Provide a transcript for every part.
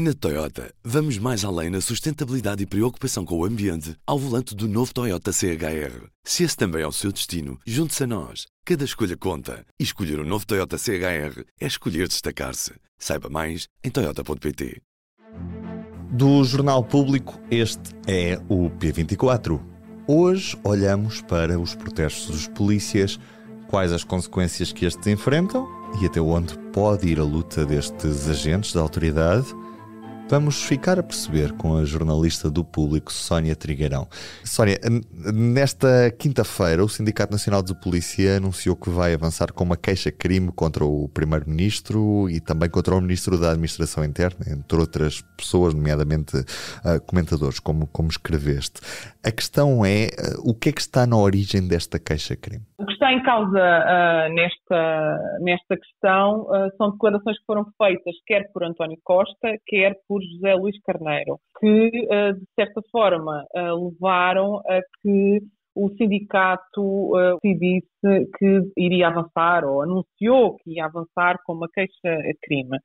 Na Toyota, vamos mais além na sustentabilidade e preocupação com o ambiente ao volante do novo Toyota CHR. Se esse também é o seu destino, junte-se a nós. Cada escolha conta. E escolher o um novo Toyota CHR é escolher destacar-se. Saiba mais em Toyota.pt. Do Jornal Público, este é o P24. Hoje olhamos para os protestos dos polícias, quais as consequências que estes enfrentam e até onde pode ir a luta destes agentes da autoridade Vamos ficar a perceber com a jornalista do público, Sónia Trigueirão. Sónia, nesta quinta-feira, o Sindicato Nacional de Polícia anunciou que vai avançar com uma queixa-crime contra o Primeiro-Ministro e também contra o Ministro da Administração Interna, entre outras pessoas, nomeadamente uh, comentadores, como, como escreveste. A questão é, uh, o que é que está na origem desta queixa-crime? O que está em causa uh, nesta, nesta questão são declarações que foram feitas quer por António Costa, quer por por José Luís Carneiro, que, eh, de certa forma, eh, levaram a que o sindicato uh, disse que iria avançar ou anunciou que ia avançar com uma queixa-crime.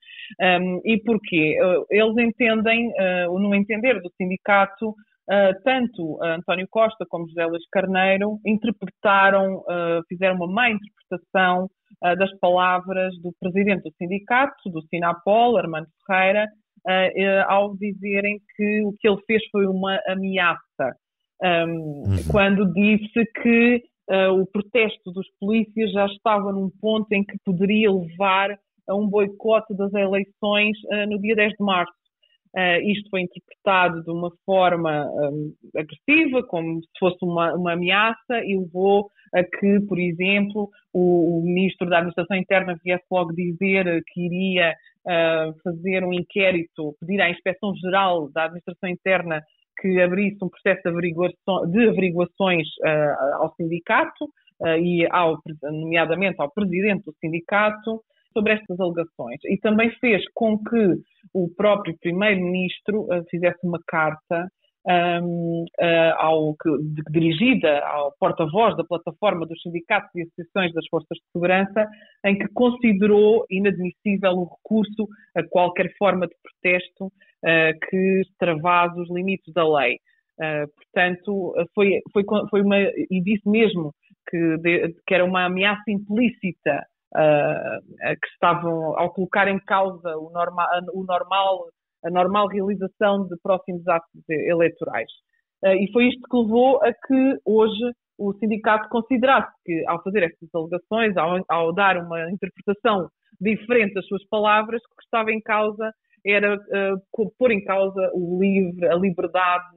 E porquê? Uh, eles entendem, uh, no entender do sindicato, uh, tanto António Costa como José Luís Carneiro interpretaram, fizeram uma má interpretação das palavras do presidente do sindicato, do Sinapol, Armando Ferreira, uh, ao dizerem que o que ele fez foi uma ameaça, um, uhum. quando disse que uh, o protesto dos polícias já estava num ponto em que poderia levar a um boicote das eleições no dia 10 de março. Uh, isto foi interpretado de uma forma um, agressiva, como se fosse uma, uma, ameaça, e levou a que, por exemplo, o, o Ministro da Administração Interna viesse logo dizer que iria uh, fazer um inquérito, pedir à Inspeção Geral da Administração Interna que abrisse um processo de, averiguação, de averiguações uh, ao sindicato e, ao, nomeadamente, ao presidente do sindicato sobre estas alegações. E também fez com que o próprio primeiro-ministro fizesse uma carta um, uh, ao, que, dirigida ao porta-voz da plataforma dos sindicatos e associações das forças de segurança, em que considerou inadmissível o recurso a qualquer forma de protesto uh, que extravase os limites da lei. Uh, portanto, foi, foi, foi uma, e disse mesmo que, de, que era uma ameaça implícita que estavam ao colocar em causa o, o normal a normal realização de próximos atos eleitorais. Uh, e foi isto que levou a que hoje o sindicato considerasse que, ao fazer estas alegações, ao, ao dar uma interpretação diferente das suas palavras, o que estava em causa era uh, pôr em causa o livre, a liberdade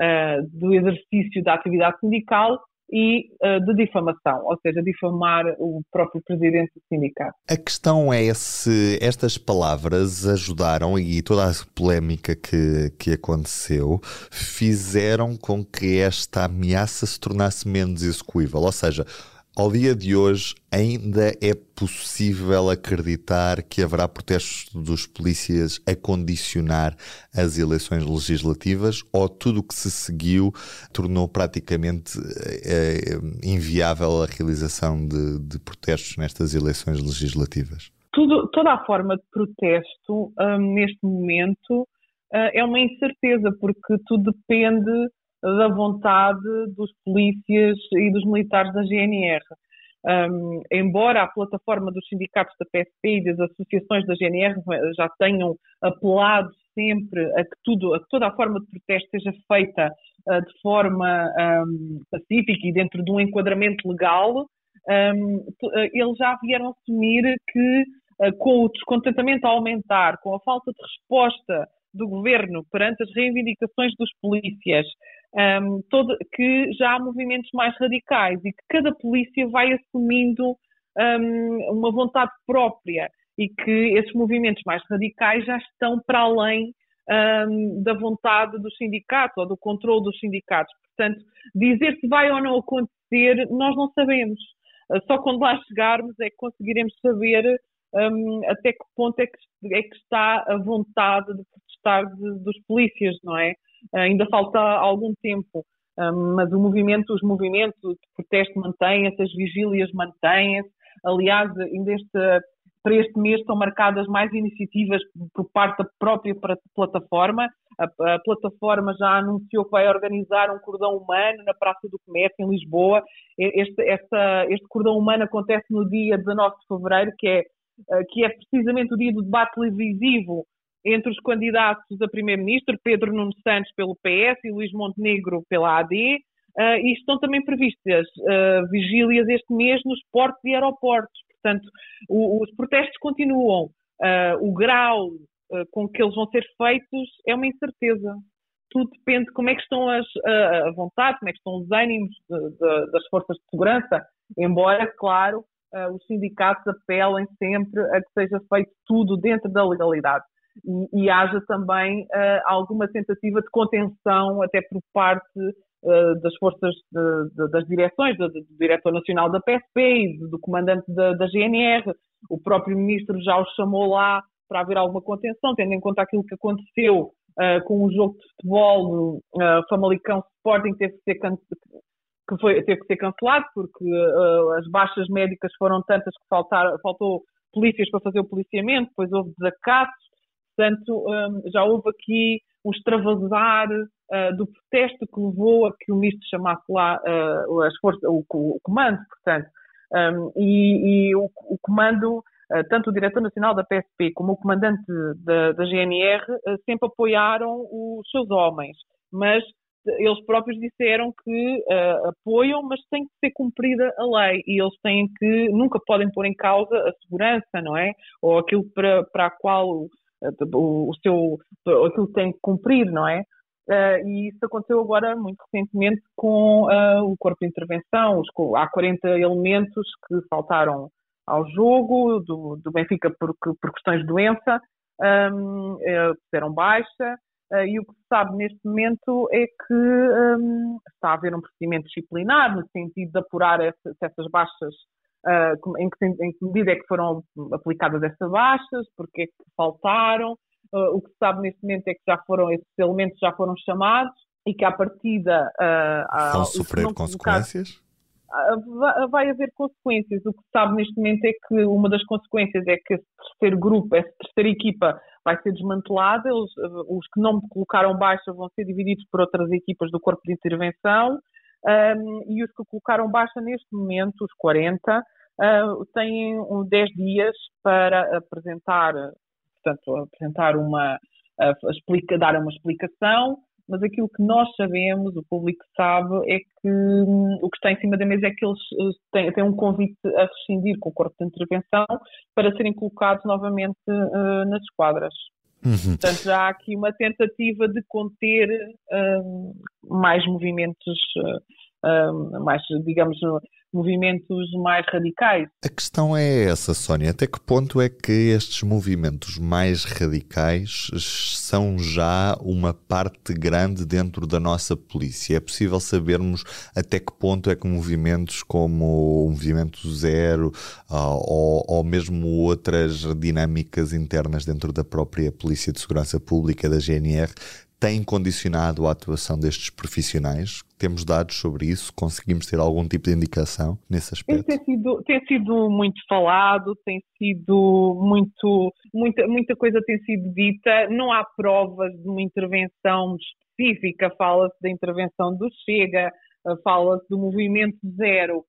uh, do exercício da atividade sindical e uh, de difamação, ou seja, difamar o próprio presidente do sindicato. A questão é se estas palavras ajudaram e toda a polémica que, que aconteceu fizeram com que esta ameaça se tornasse menos execuível, ou seja, ao dia de hoje, ainda é possível acreditar que haverá protestos dos polícias a condicionar as eleições legislativas ou tudo o que se seguiu tornou praticamente é, inviável a realização de, de, protestos nestas eleições legislativas? Tudo, toda a forma de protesto um, neste momento uh, é uma incerteza, porque tudo depende da vontade dos polícias e dos militares da GNR. Um, embora a plataforma dos sindicatos da PSP e das associações da GNR já tenham apelado sempre a que, tudo, a toda a forma de protesto seja feita uh, de forma um, pacífica e dentro de um enquadramento legal, um, eles já vieram assumir que uh, com o descontentamento a aumentar, com a falta de resposta do governo perante as reivindicações dos polícias, um, todo, que já há movimentos mais radicais e que cada polícia vai assumindo um, uma vontade própria e que esses movimentos mais radicais já estão para além um, da vontade dos sindicatos ou do controle dos sindicatos. Portanto, dizer se vai ou não acontecer, nós não sabemos. Uh, só quando lá chegarmos é que conseguiremos saber um, até que ponto é que, é que, está a vontade de protestar de, dos polícias, não é? Ainda falta algum tempo, mas o movimento, os movimentos de protesto mantêm-se, as vigílias mantêm-se. Aliás, este para este mês estão marcadas mais iniciativas por parte da própria plataforma. A, a, plataforma já anunciou que vai organizar um cordão humano na Praça do Comércio, em Lisboa. Este, esta, este cordão humano acontece no dia 19 de fevereiro, que é, eh, que é precisamente o dia do debate televisivo entre os candidatos a primeiro-ministro, Pedro Nuno Santos pelo PS e Luís Montenegro pela AD. Uh, eh, e estão também previstas uh, vigílias este mês nos portos e aeroportos. Portanto, o, os protestos continuam. Uh, o grau com que eles vão ser feitos é uma incerteza. Tudo depende de como é que estão as, a vontade, como é que estão os ânimos de, de, das forças de segurança, embora, claro, os sindicatos apelem sempre a que seja feito tudo dentro da legalidade. E, e haja também alguma tentativa de contenção, até por parte eh, das forças de, de, das direções, do, do, diretor nacional da PSP e do comandante da, da, GNR. O próprio ministro já o chamou lá para haver alguma contenção, tendo em conta aquilo que aconteceu uh, com o jogo de futebol uh, Famalicão Sporting, teve que ser, que foi, teve que ser cancelado, porque uh, as baixas médicas foram tantas que faltar, faltou polícias para fazer o policiamento, depois houve desacatos, portanto, um, já houve aqui um extravasar uh, do protesto que levou a que o ministro chamasse lá uh, as forças, o, comando, portanto, um, e, e o, comando, uh, tanto o diretor nacional da PSP como o comandante da, da GNR, sempre apoiaram os seus homens, mas eles próprios disseram que apoiam, mas tem que ser cumprida a lei. E eles têm que nunca podem pôr em causa a segurança, não é? Ou aquilo para, para a qual o, o seu, aquilo que tem que cumprir, não é? Uh, e isso aconteceu agora muito recentemente com uh, o corpo de intervenção. Os, há 40 elementos que faltaram ao jogo do, do Benfica por, por questões de doença, um, uh, deram baixa. Uh, e o que se sabe neste momento é que um, está a haver um procedimento disciplinar no sentido de apurar essa, essas baixas uh, em, que, em, que, medida é que foram aplicadas essas baixas, porque é que faltaram. Uh, o que se sabe neste momento é que já foram, esses elementos já foram chamados e que à partida. Uh, Vão sofrer consequências? vai haver consequências. O que se sabe neste momento é que uma das consequências é que esse terceiro grupo, essa terceira equipa, vai ser desmantelada. Eles, os que não colocaram baixa vão ser divididos por outras equipas do corpo de intervenção. Um, e os que colocaram baixa neste momento, os 40, uh, têm 10 dias para apresentar, portanto, apresentar uma, uh, explica, dar uma explicação, mas aquilo que nós sabemos, o público sabe, é que um, o que está em cima da mesa é que eles uh, têm, têm, um convite a rescindir com o corpo de intervenção para serem colocados novamente uh, nas esquadras. Uhum. Portanto, já há aqui uma tentativa de conter uh, mais movimentos mais, digamos, movimentos mais radicais. A questão é essa, Sónia. Até que ponto é que estes movimentos mais radicais são já uma parte grande dentro da nossa polícia? É possível sabermos até que ponto é que movimentos como o Movimento Zero ou, ou mesmo outras dinâmicas internas dentro da própria Polícia de Segurança Pública da GNR tem condicionado a atuação destes profissionais? Temos dados sobre isso? Conseguimos ter algum tipo de indicação nesse aspecto? Tem sido, tem sido muito falado, tem sido muito, muita, muita coisa tem sido dita. Não há provas de uma intervenção específica. Fala-se da intervenção do Chega, fala-se do movimento zero.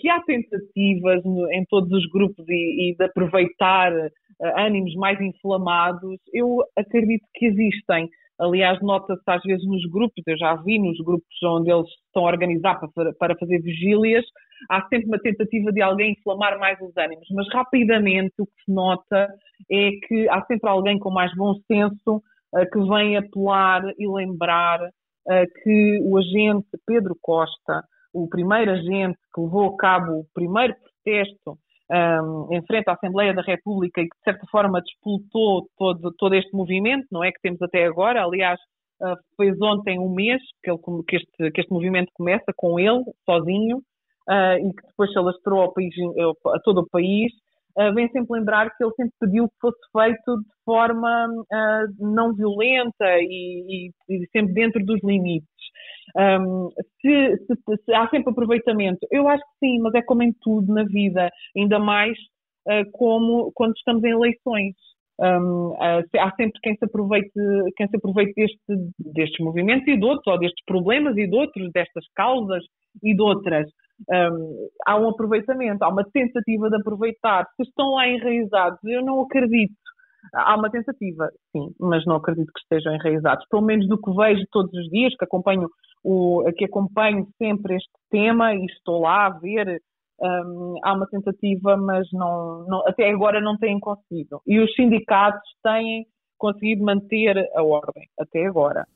Que há tentativas em todos os grupos e, e de aproveitar uh, ânimos mais inflamados, eu acredito que existem Aliás, nota-se às vezes nos grupos, eu já vi nos grupos onde eles estão a organizar para, fazer vigílias, há sempre uma tentativa de alguém inflamar mais os ânimos, mas rapidamente o que se nota é que há sempre alguém com mais bom senso uh, que vem apelar e lembrar uh, que o agente Pedro Costa, o primeiro agente que levou a cabo o primeiro protesto um, em frente à Assembleia da República e que, de certa forma, despoltou todo, todo este movimento, não é? Que temos até agora. Aliás, uh, ontem um mês que, ele, que, este, que este movimento começa com ele, sozinho, uh, e que depois se alastrou ao país, a todo o país. Uh, vem sempre lembrar que ele sempre pediu que fosse feito de forma não violenta e, e, e sempre dentro dos limites. Um, se, se, se, há sempre aproveitamento, eu acho que sim, mas é como em tudo na vida, ainda mais uh, como quando estamos em eleições. Um, há sempre quem se aproveite, quem se aproveite deste, destes movimentos e de outros, ou destes problemas e de outros, destas causas e de outras. Um, há um aproveitamento, há uma tentativa de aproveitar. Se estão lá enraizados, eu não acredito. Há uma tentativa, sim, mas não acredito que estejam enraizados. Pelo menos do que vejo todos os dias, que acompanho, o, que acompanho sempre este tema e estou lá a ver um, há uma tentativa, mas não, não, até agora não têm conseguido. E os sindicatos têm conseguido manter a ordem, até agora.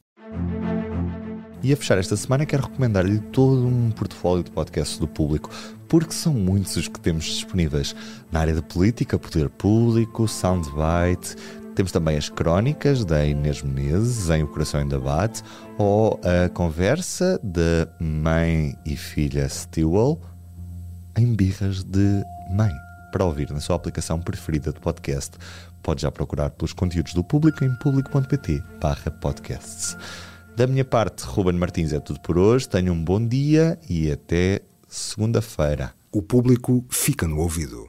E a fechar esta semana quero recomendar-lhe todo um portfólio de podcasts do público, porque são muitos os que temos disponíveis na área da política, poder público, soundbite, temos também as crónicas da Inês Menezes em O Coração em Debate ou a conversa da mãe e filha Stewell em birras de mãe. Para ouvir na sua aplicação preferida de podcast, pode já procurar pelos conteúdos do público em público.pt podcasts. Da minha parte, Ruben Martins é tudo por hoje. Tenha um bom dia e até segunda-feira. O público fica no ouvido.